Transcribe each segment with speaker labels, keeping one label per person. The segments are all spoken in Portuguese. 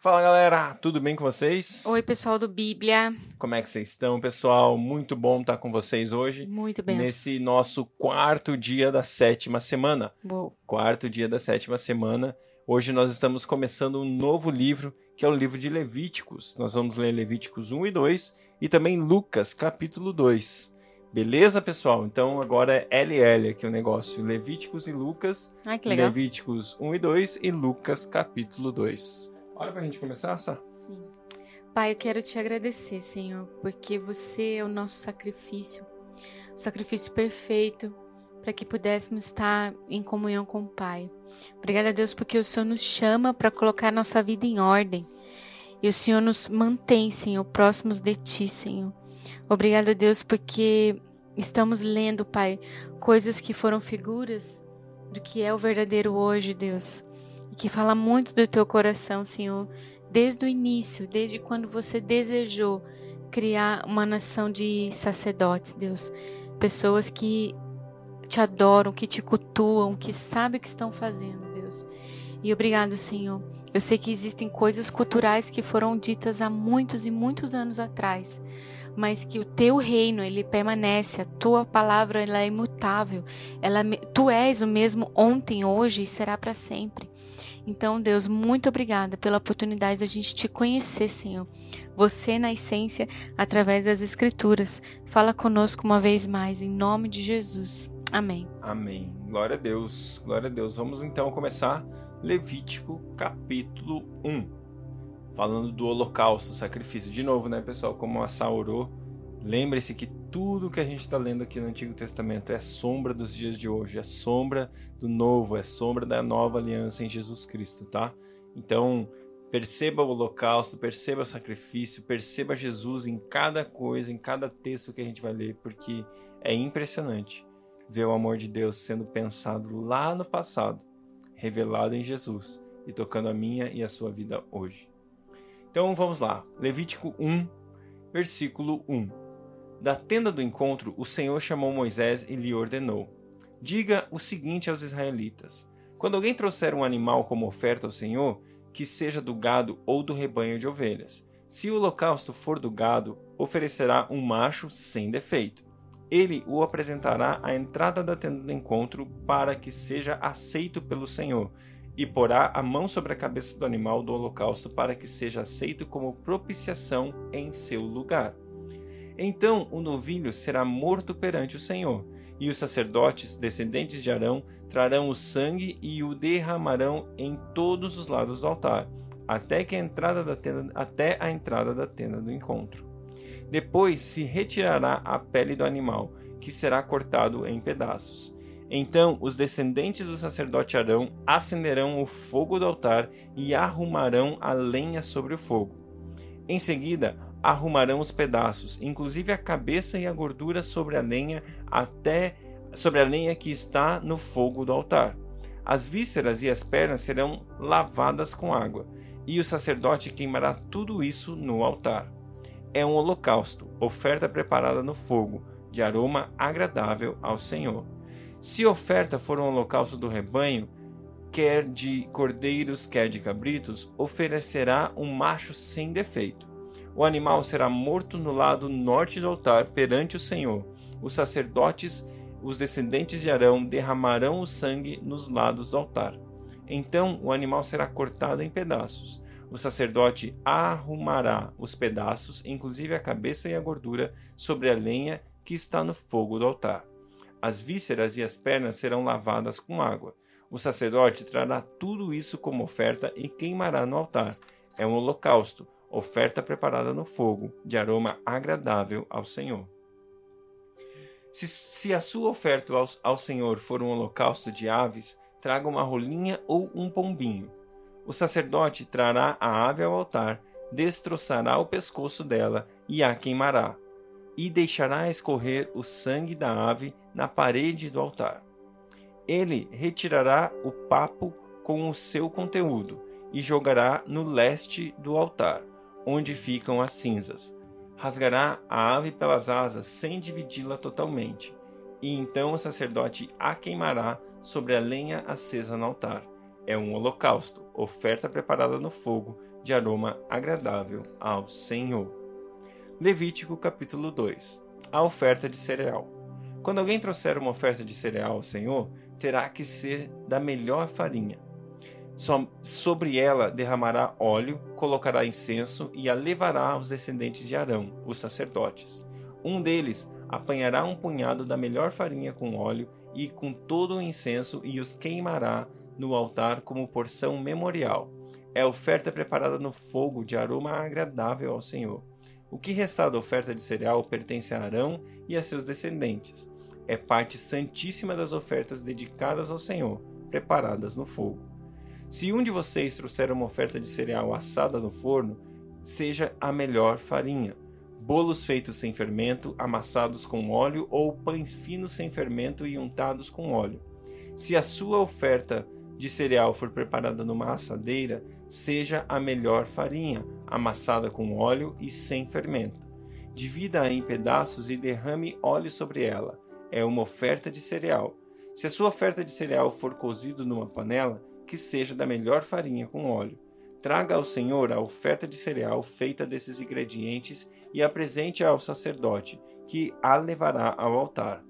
Speaker 1: Fala galera, tudo bem com vocês?
Speaker 2: Oi, pessoal do Bíblia.
Speaker 1: Como é que vocês estão, pessoal? Muito bom estar com vocês hoje.
Speaker 2: Muito bem.
Speaker 1: Nesse nosso quarto dia da sétima semana.
Speaker 2: Boa.
Speaker 1: Quarto dia da sétima semana. Hoje nós estamos começando um novo livro, que é o livro de Levíticos. Nós vamos ler Levíticos 1 e 2 e também Lucas, capítulo 2. Beleza, pessoal? Então agora é LL aqui o negócio. Levíticos e Lucas.
Speaker 2: Ai, que legal.
Speaker 1: Levíticos 1 e 2 e Lucas, capítulo 2. Hora pra gente começar, Sá?
Speaker 2: Sim. Pai, eu quero te agradecer, Senhor, porque você é o nosso sacrifício, o sacrifício perfeito para que pudéssemos estar em comunhão com o Pai. Obrigada, Deus, porque o Senhor nos chama para colocar nossa vida em ordem. E o Senhor nos mantém, Senhor, próximos de Ti, Senhor. Obrigada, Deus, porque estamos lendo, Pai, coisas que foram figuras do que é o verdadeiro hoje, Deus que fala muito do teu coração, Senhor, desde o início, desde quando você desejou criar uma nação de sacerdotes, Deus, pessoas que te adoram, que te cultuam, que sabem o que estão fazendo, Deus. E obrigada, Senhor. Eu sei que existem coisas culturais que foram ditas há muitos e muitos anos atrás, mas que o teu reino ele permanece, a tua palavra ela é imutável. Ela tu és o mesmo ontem, hoje e será para sempre. Então, Deus, muito obrigada pela oportunidade de a gente te conhecer, Senhor. Você, na essência, através das Escrituras. Fala conosco uma vez mais, em nome de Jesus. Amém.
Speaker 1: Amém. Glória a Deus. Glória a Deus. Vamos então começar Levítico capítulo 1. Falando do holocausto, sacrifício. De novo, né, pessoal? Como a orou Lembre-se que tudo que a gente está lendo aqui no Antigo Testamento é sombra dos dias de hoje, é sombra do novo, é sombra da nova aliança em Jesus Cristo, tá? Então, perceba o holocausto, perceba o sacrifício, perceba Jesus em cada coisa, em cada texto que a gente vai ler, porque é impressionante ver o amor de Deus sendo pensado lá no passado, revelado em Jesus e tocando a minha e a sua vida hoje. Então vamos lá, Levítico 1, versículo 1. Da tenda do encontro, o Senhor chamou Moisés e lhe ordenou: Diga o seguinte aos israelitas: Quando alguém trouxer um animal como oferta ao Senhor, que seja do gado ou do rebanho de ovelhas, se o holocausto for do gado, oferecerá um macho sem defeito. Ele o apresentará à entrada da tenda do encontro para que seja aceito pelo Senhor, e porá a mão sobre a cabeça do animal do holocausto para que seja aceito como propiciação em seu lugar. Então o novilho será morto perante o Senhor, e os sacerdotes, descendentes de Arão, trarão o sangue e o derramarão em todos os lados do altar, até, que a entrada da tenda, até a entrada da tenda do encontro. Depois se retirará a pele do animal, que será cortado em pedaços. Então os descendentes do sacerdote Arão acenderão o fogo do altar e arrumarão a lenha sobre o fogo. Em seguida, arrumarão os pedaços, inclusive a cabeça e a gordura sobre a lenha até sobre a lenha que está no fogo do altar. As vísceras e as pernas serão lavadas com água, e o sacerdote queimará tudo isso no altar. É um holocausto, oferta preparada no fogo, de aroma agradável ao Senhor. Se oferta for um holocausto do rebanho, quer de cordeiros, quer de cabritos, oferecerá um macho sem defeito o animal será morto no lado norte do altar perante o Senhor. Os sacerdotes, os descendentes de Arão, derramarão o sangue nos lados do altar. Então o animal será cortado em pedaços. O sacerdote arrumará os pedaços, inclusive a cabeça e a gordura, sobre a lenha que está no fogo do altar. As vísceras e as pernas serão lavadas com água. O sacerdote trará tudo isso como oferta e queimará no altar. É um holocausto oferta preparada no fogo, de aroma agradável ao Senhor. Se, se a sua oferta ao, ao Senhor for um holocausto de aves, traga uma rolinha ou um pombinho. O sacerdote trará a ave ao altar, destroçará o pescoço dela e a queimará, e deixará escorrer o sangue da ave na parede do altar. Ele retirará o papo com o seu conteúdo e jogará no leste do altar onde ficam as cinzas. Rasgará a ave pelas asas sem dividi-la totalmente, e então o sacerdote a queimará sobre a lenha acesa no altar. é um holocausto, oferta preparada no fogo, de aroma agradável ao Senhor. Levítico capítulo 2 A oferta de cereal. Quando alguém trouxer uma oferta de cereal ao Senhor, terá que ser da melhor farinha. Sobre ela derramará óleo, colocará incenso e a levará aos descendentes de Arão, os sacerdotes. Um deles apanhará um punhado da melhor farinha com óleo e com todo o incenso e os queimará no altar como porção memorial. É oferta preparada no fogo de aroma agradável ao Senhor. O que restar da oferta de cereal pertence a Arão e a seus descendentes. É parte santíssima das ofertas dedicadas ao Senhor, preparadas no fogo. Se um de vocês trouxer uma oferta de cereal assada no forno, seja a melhor farinha. Bolos feitos sem fermento, amassados com óleo, ou pães finos sem fermento e untados com óleo. Se a sua oferta de cereal for preparada numa assadeira, seja a melhor farinha, amassada com óleo e sem fermento. Divida-a em pedaços e derrame óleo sobre ela. É uma oferta de cereal. Se a sua oferta de cereal for cozido numa panela, que seja da melhor farinha com óleo. Traga ao Senhor a oferta de cereal feita desses ingredientes e apresente ao sacerdote, que a levará ao altar.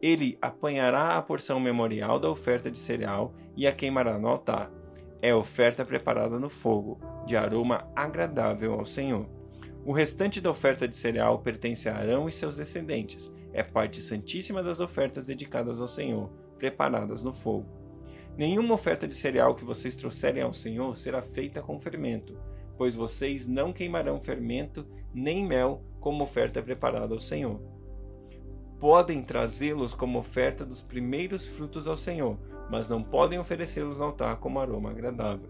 Speaker 1: Ele apanhará a porção memorial da oferta de cereal e a queimará no altar. É oferta preparada no fogo, de aroma agradável ao Senhor. O restante da oferta de cereal pertence a Arão e seus descendentes. É parte santíssima das ofertas dedicadas ao Senhor, preparadas no fogo. Nenhuma oferta de cereal que vocês trouxerem ao Senhor será feita com fermento, pois vocês não queimarão fermento nem mel como oferta preparada ao Senhor podem trazê-los como oferta dos primeiros frutos ao Senhor, mas não podem oferecê-los no altar como aroma agradável.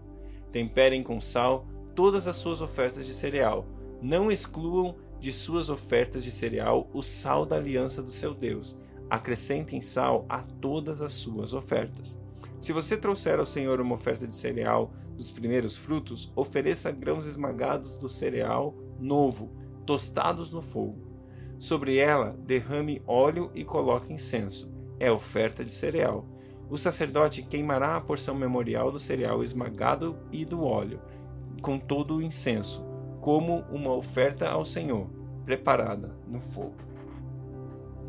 Speaker 1: Temperem com sal todas as suas ofertas de cereal. Não excluam de suas ofertas de cereal o sal da aliança do seu Deus. Acrescentem sal a todas as suas ofertas. Se você trouxer ao Senhor uma oferta de cereal dos primeiros frutos, ofereça grãos esmagados do cereal novo, tostados no fogo Sobre ela derrame óleo e coloque incenso. É oferta de cereal. O sacerdote queimará a porção memorial do cereal esmagado e do óleo, com todo o incenso, como uma oferta ao Senhor, preparada no fogo.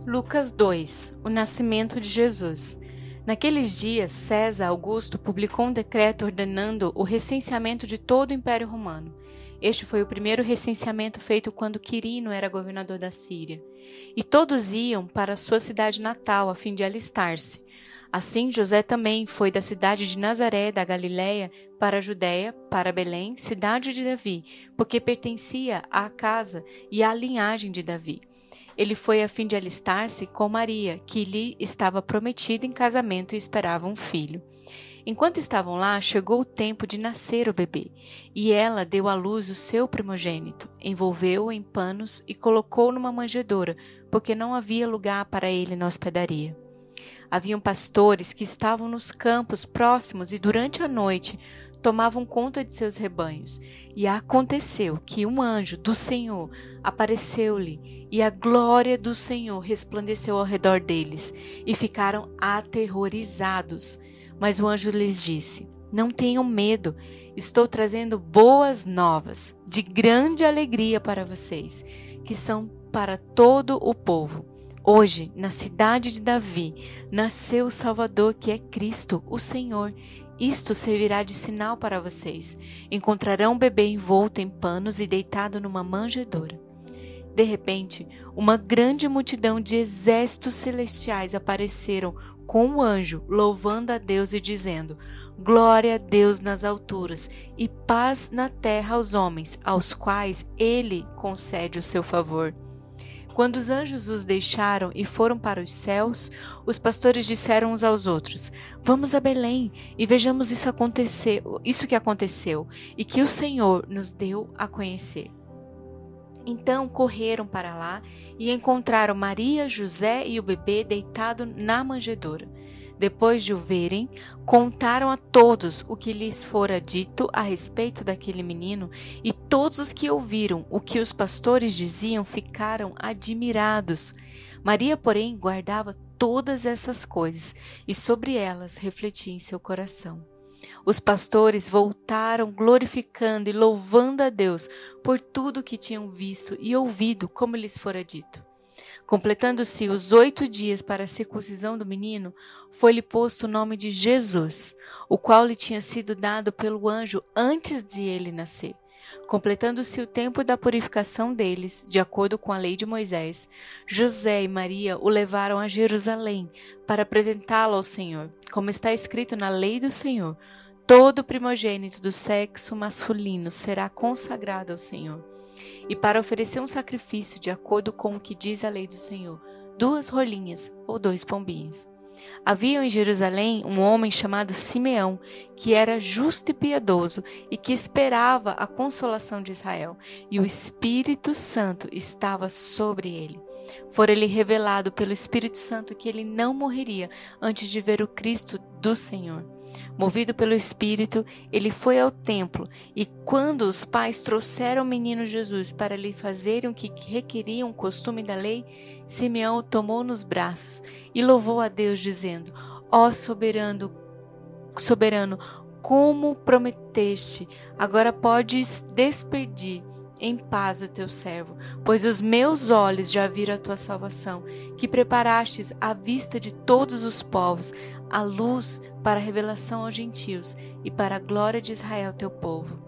Speaker 2: Lucas 2 O nascimento de Jesus. Naqueles dias, César Augusto publicou um decreto ordenando o recenseamento de todo o Império Romano. Este foi o primeiro recenseamento feito quando Quirino era governador da Síria. E todos iam para sua cidade natal a fim de alistar-se. Assim, José também foi da cidade de Nazaré, da Galiléia, para a Judéia, para Belém, cidade de Davi, porque pertencia à casa e à linhagem de Davi. Ele foi a fim de alistar-se com Maria, que lhe estava prometida em casamento e esperava um filho. Enquanto estavam lá, chegou o tempo de nascer o bebê, e ela deu à luz o seu primogênito, envolveu-o em panos e colocou numa manjedoura, porque não havia lugar para ele na hospedaria. Haviam pastores que estavam nos campos próximos e durante a noite tomavam conta de seus rebanhos. E aconteceu que um anjo do Senhor apareceu-lhe, e a glória do Senhor resplandeceu ao redor deles, e ficaram aterrorizados. Mas o anjo lhes disse: Não tenham medo, estou trazendo boas novas, de grande alegria para vocês, que são para todo o povo. Hoje, na cidade de Davi, nasceu o Salvador, que é Cristo, o Senhor. Isto servirá de sinal para vocês. Encontrarão um bebê envolto em panos e deitado numa manjedoura. De repente, uma grande multidão de exércitos celestiais apareceram com um anjo, louvando a Deus e dizendo: Glória a Deus nas alturas e paz na terra aos homens, aos quais ele concede o seu favor. Quando os anjos os deixaram e foram para os céus, os pastores disseram uns aos outros: Vamos a Belém e vejamos isso acontecer, isso que aconteceu e que o Senhor nos deu a conhecer. Então correram para lá e encontraram Maria, José e o bebê deitado na manjedoura. Depois de o verem, contaram a todos o que lhes fora dito a respeito daquele menino, e todos os que ouviram o que os pastores diziam ficaram admirados. Maria, porém, guardava todas essas coisas e sobre elas refletia em seu coração. Os pastores voltaram glorificando e louvando a Deus por tudo que tinham visto e ouvido, como lhes fora dito. Completando-se os oito dias para a circuncisão do menino, foi-lhe posto o nome de Jesus, o qual lhe tinha sido dado pelo anjo antes de ele nascer. Completando-se o tempo da purificação deles, de acordo com a lei de Moisés, José e Maria o levaram a Jerusalém para apresentá-lo ao Senhor, como está escrito na lei do Senhor. Todo primogênito do sexo masculino será consagrado ao Senhor e para oferecer um sacrifício de acordo com o que diz a lei do Senhor, duas rolinhas ou dois pombinhos. Havia em Jerusalém um homem chamado Simeão, que era justo e piedoso e que esperava a consolação de Israel, e o Espírito Santo estava sobre ele. Fora-lhe revelado pelo Espírito Santo que ele não morreria antes de ver o Cristo do Senhor. Movido pelo Espírito, ele foi ao templo e, quando os pais trouxeram o menino Jesus para lhe fazerem o que requeriam o costume da lei, Simeão o tomou nos braços e louvou a Deus, dizendo: Ó soberano, soberano, como prometeste, agora podes despedir em paz o teu servo, pois os meus olhos já viram a tua salvação, que preparastes à vista de todos os povos, a luz para a revelação aos gentios e para a glória de Israel, teu povo.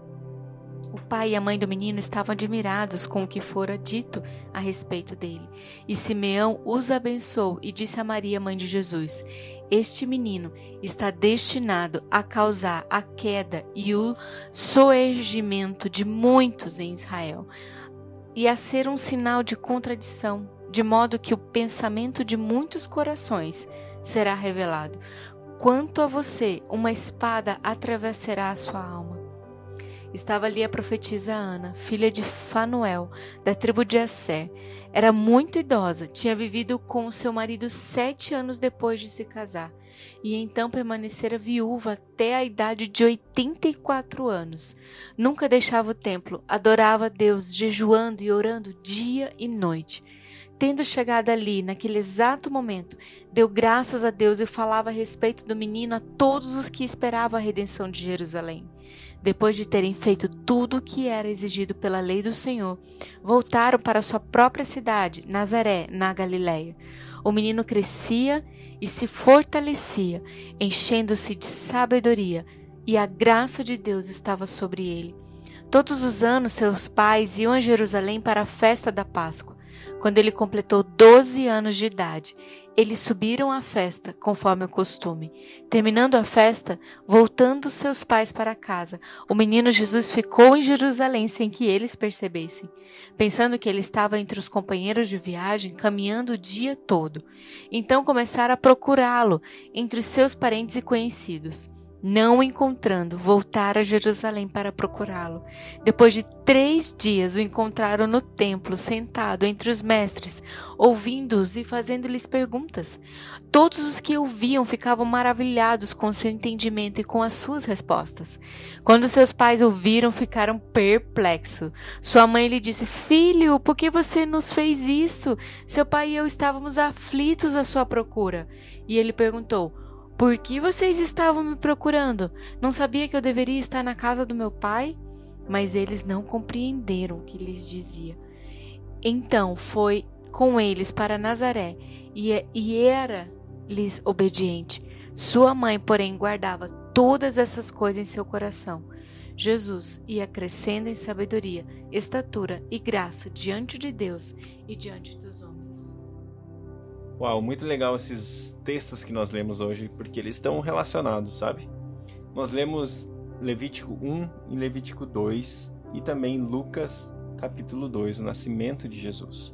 Speaker 2: O pai e a mãe do menino estavam admirados com o que fora dito a respeito dele. E Simeão os abençoou e disse a Maria, mãe de Jesus: Este menino está destinado a causar a queda e o soergimento de muitos em Israel, e a ser um sinal de contradição, de modo que o pensamento de muitos corações será revelado. Quanto a você, uma espada atravessará a sua alma. Estava ali a profetisa Ana, filha de Fanuel, da tribo de Assé. Era muito idosa, tinha vivido com seu marido sete anos depois de se casar, e então permanecera viúva até a idade de 84 anos. Nunca deixava o templo, adorava Deus, jejuando e orando dia e noite. Tendo chegado ali, naquele exato momento, deu graças a Deus e falava a respeito do menino a todos os que esperavam a redenção de Jerusalém. Depois de terem feito tudo o que era exigido pela lei do Senhor, voltaram para sua própria cidade, Nazaré, na Galiléia. O menino crescia e se fortalecia, enchendo-se de sabedoria, e a graça de Deus estava sobre ele. Todos os anos seus pais iam a Jerusalém para a festa da Páscoa. Quando ele completou 12 anos de idade, eles subiram à festa, conforme o costume. Terminando a festa, voltando seus pais para casa, o menino Jesus ficou em Jerusalém sem que eles percebessem, pensando que ele estava entre os companheiros de viagem, caminhando o dia todo. Então começaram a procurá-lo entre os seus parentes e conhecidos. Não o encontrando, voltaram a Jerusalém para procurá-lo. Depois de três dias, o encontraram no templo, sentado entre os mestres, ouvindo-os e fazendo-lhes perguntas. Todos os que ouviam ficavam maravilhados com seu entendimento e com as suas respostas. Quando seus pais ouviram, ficaram perplexos. Sua mãe lhe disse: Filho, por que você nos fez isso? Seu pai e eu estávamos aflitos à sua procura. E ele perguntou: por que vocês estavam me procurando? Não sabia que eu deveria estar na casa do meu pai? Mas eles não compreenderam o que lhes dizia. Então foi com eles para Nazaré e, e era-lhes obediente. Sua mãe, porém, guardava todas essas coisas em seu coração. Jesus ia crescendo em sabedoria, estatura e graça diante de Deus e diante dos homens.
Speaker 1: Uau, muito legal esses textos que nós lemos hoje, porque eles estão relacionados, sabe? Nós lemos Levítico 1 e Levítico 2 e também Lucas capítulo 2, o nascimento de Jesus.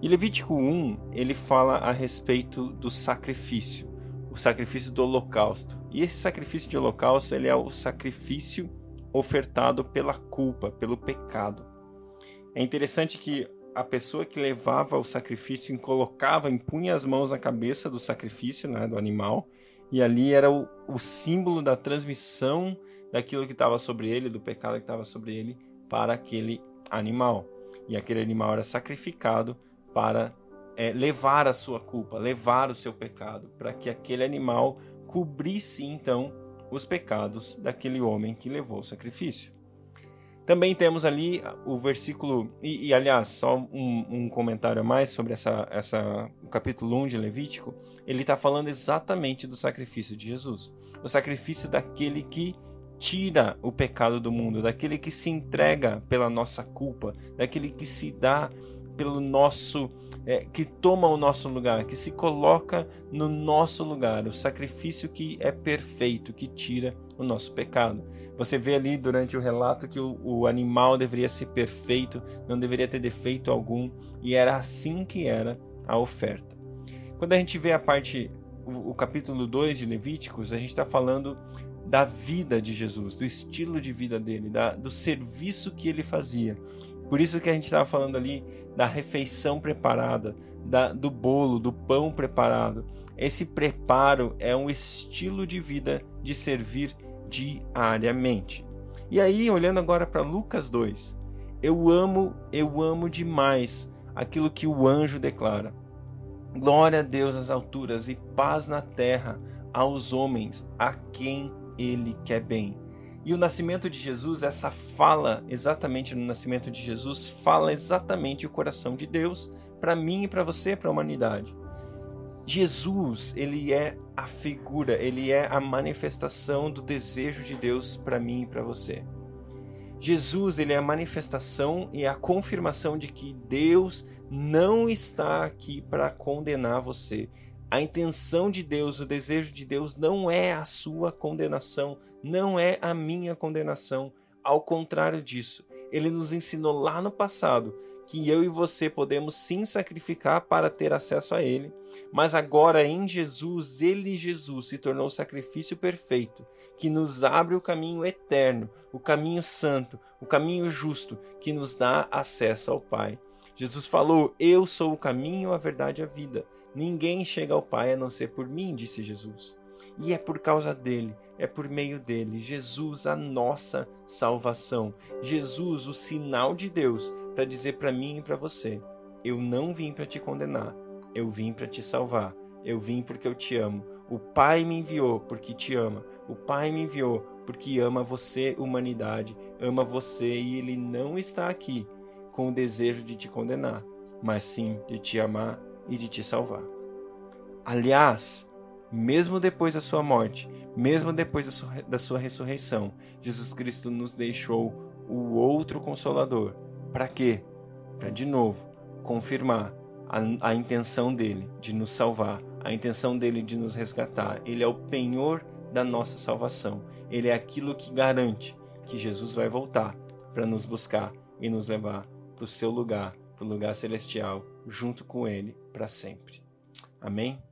Speaker 1: E Levítico 1, ele fala a respeito do sacrifício, o sacrifício do holocausto. E esse sacrifício de holocausto, ele é o sacrifício ofertado pela culpa, pelo pecado. É interessante que a pessoa que levava o sacrifício e colocava, impunha as mãos na cabeça do sacrifício, né, do animal, e ali era o, o símbolo da transmissão daquilo que estava sobre ele, do pecado que estava sobre ele, para aquele animal. E aquele animal era sacrificado para é, levar a sua culpa, levar o seu pecado, para que aquele animal cobrisse então os pecados daquele homem que levou o sacrifício. Também temos ali o versículo, e, e aliás, só um, um, comentário a mais sobre essa, essa, o capítulo 1 de Levítico, ele está falando exatamente do sacrifício de Jesus. O sacrifício daquele que tira o pecado do mundo, daquele que se entrega pela nossa culpa, daquele que se dá pelo nosso é, que toma o nosso lugar, que se coloca no nosso lugar, o sacrifício que é perfeito, que tira o nosso pecado. Você vê ali durante o relato que o, o animal deveria ser perfeito, não deveria ter defeito algum, e era assim que era a oferta. Quando a gente vê a parte, o, o capítulo 2 de Levíticos, a gente está falando da vida de Jesus, do estilo de vida dele, da, do serviço que ele fazia. Por isso que a gente estava falando ali da refeição preparada, da, do bolo, do pão preparado. Esse preparo é um estilo de vida de servir diariamente. E aí, olhando agora para Lucas 2, eu amo, eu amo demais aquilo que o anjo declara. Glória a Deus nas alturas e paz na terra aos homens a quem ele quer bem. E o nascimento de Jesus, essa fala exatamente no nascimento de Jesus, fala exatamente o coração de Deus para mim e para você, para a humanidade. Jesus, ele é a figura, ele é a manifestação do desejo de Deus para mim e para você. Jesus, ele é a manifestação e a confirmação de que Deus não está aqui para condenar você. A intenção de Deus, o desejo de Deus não é a sua condenação, não é a minha condenação. Ao contrário disso, ele nos ensinou lá no passado que eu e você podemos sim sacrificar para ter acesso a Ele, mas agora em Jesus, Ele, Jesus, se tornou o sacrifício perfeito que nos abre o caminho eterno, o caminho santo, o caminho justo que nos dá acesso ao Pai. Jesus falou: Eu sou o caminho, a verdade e a vida. Ninguém chega ao Pai a não ser por mim, disse Jesus. E é por causa dele, é por meio dele, Jesus, a nossa salvação. Jesus, o sinal de Deus para dizer para mim e para você: Eu não vim para te condenar, eu vim para te salvar. Eu vim porque eu te amo. O Pai me enviou porque te ama. O Pai me enviou porque ama você, humanidade, ama você e ele não está aqui com o desejo de te condenar, mas sim de te amar e de te salvar. Aliás, mesmo depois da sua morte, mesmo depois da sua, da sua ressurreição, Jesus Cristo nos deixou o outro consolador. Para quê? Para de novo confirmar a, a intenção dele de nos salvar, a intenção dele de nos resgatar. Ele é o penhor da nossa salvação. Ele é aquilo que garante que Jesus vai voltar para nos buscar e nos levar para o seu lugar, para o lugar celestial, junto com Ele para sempre. Amém?